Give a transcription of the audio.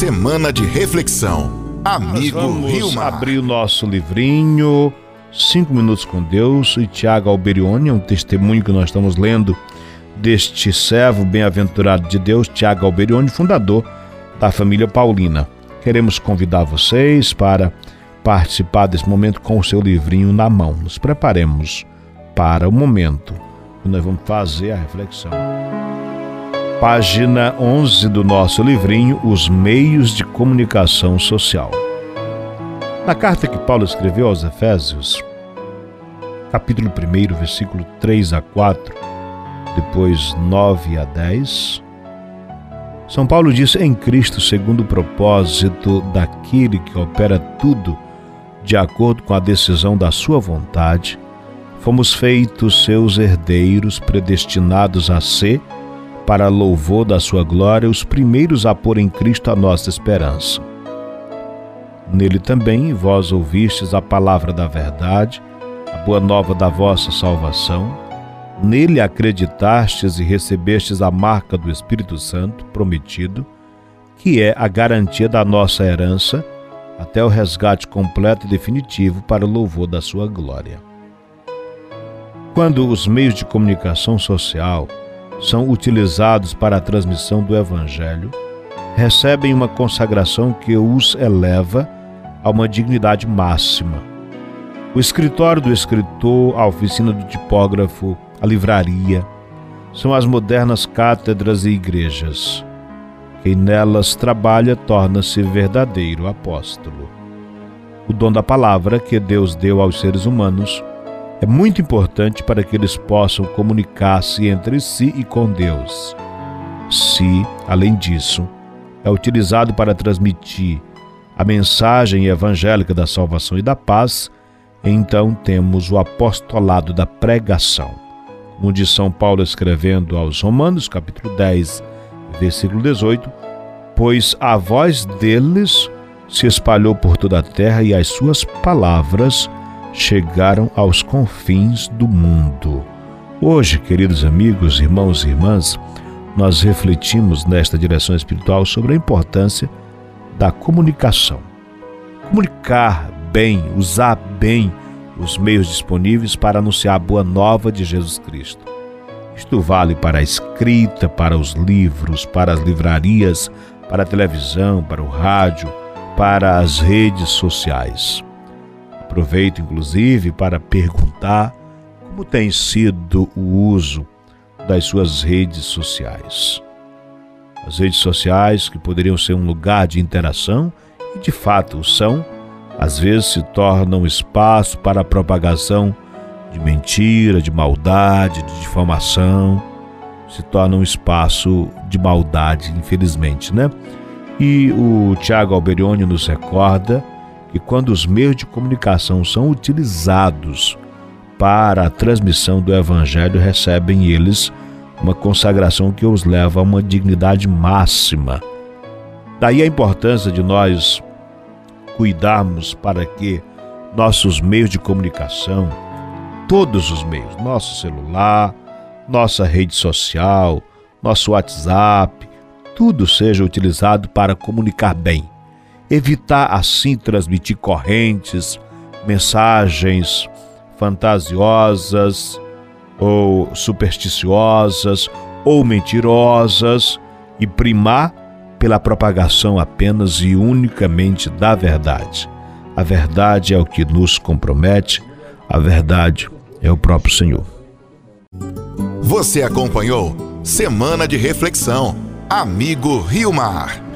Semana de reflexão. Amigo vamos Rio Mar. abrir o nosso livrinho Cinco Minutos com Deus e Tiago Alberione, um testemunho que nós estamos lendo deste servo bem-aventurado de Deus, Tiago Alberione, fundador da família Paulina. Queremos convidar vocês para participar desse momento com o seu livrinho na mão. Nos preparemos para o momento que nós vamos fazer a reflexão. Página 11 do nosso livrinho Os Meios de Comunicação Social. Na carta que Paulo escreveu aos Efésios, capítulo 1, versículo 3 a 4, depois 9 a 10, São Paulo diz: Em Cristo, segundo o propósito daquele que opera tudo de acordo com a decisão da Sua vontade, fomos feitos seus herdeiros, predestinados a ser para louvor da sua glória, os primeiros a pôr em Cristo a nossa esperança. Nele também vós ouvistes a palavra da verdade, a boa nova da vossa salvação. Nele acreditastes e recebestes a marca do Espírito Santo prometido, que é a garantia da nossa herança até o resgate completo e definitivo para o louvor da sua glória. Quando os meios de comunicação social são utilizados para a transmissão do Evangelho, recebem uma consagração que os eleva a uma dignidade máxima. O escritório do escritor, a oficina do tipógrafo, a livraria, são as modernas cátedras e igrejas. Quem nelas trabalha torna-se verdadeiro apóstolo. O dom da palavra que Deus deu aos seres humanos é muito importante para que eles possam comunicar-se entre si e com Deus. Se, além disso, é utilizado para transmitir a mensagem evangélica da salvação e da paz, então temos o apostolado da pregação. Como diz São Paulo escrevendo aos Romanos, capítulo 10, versículo 18: Pois a voz deles se espalhou por toda a terra e as suas palavras chegaram aos confins do mundo. Hoje, queridos amigos, irmãos e irmãs, nós refletimos nesta direção espiritual sobre a importância da comunicação. Comunicar bem, usar bem os meios disponíveis para anunciar a boa nova de Jesus Cristo. Isto vale para a escrita, para os livros, para as livrarias, para a televisão, para o rádio, para as redes sociais. Aproveito, inclusive, para perguntar como tem sido o uso das suas redes sociais. As redes sociais, que poderiam ser um lugar de interação, e de fato são, às vezes se tornam espaço para a propagação de mentira, de maldade, de difamação, se tornam um espaço de maldade, infelizmente, né? E o Tiago Alberione nos recorda que quando os meios de comunicação são utilizados para a transmissão do Evangelho, recebem eles uma consagração que os leva a uma dignidade máxima. Daí a importância de nós cuidarmos para que nossos meios de comunicação, todos os meios, nosso celular, nossa rede social, nosso WhatsApp, tudo seja utilizado para comunicar bem evitar assim transmitir correntes, mensagens fantasiosas ou supersticiosas ou mentirosas e primar pela propagação apenas e unicamente da verdade. A verdade é o que nos compromete, a verdade é o próprio Senhor. Você acompanhou Semana de Reflexão. Amigo Rio Mar.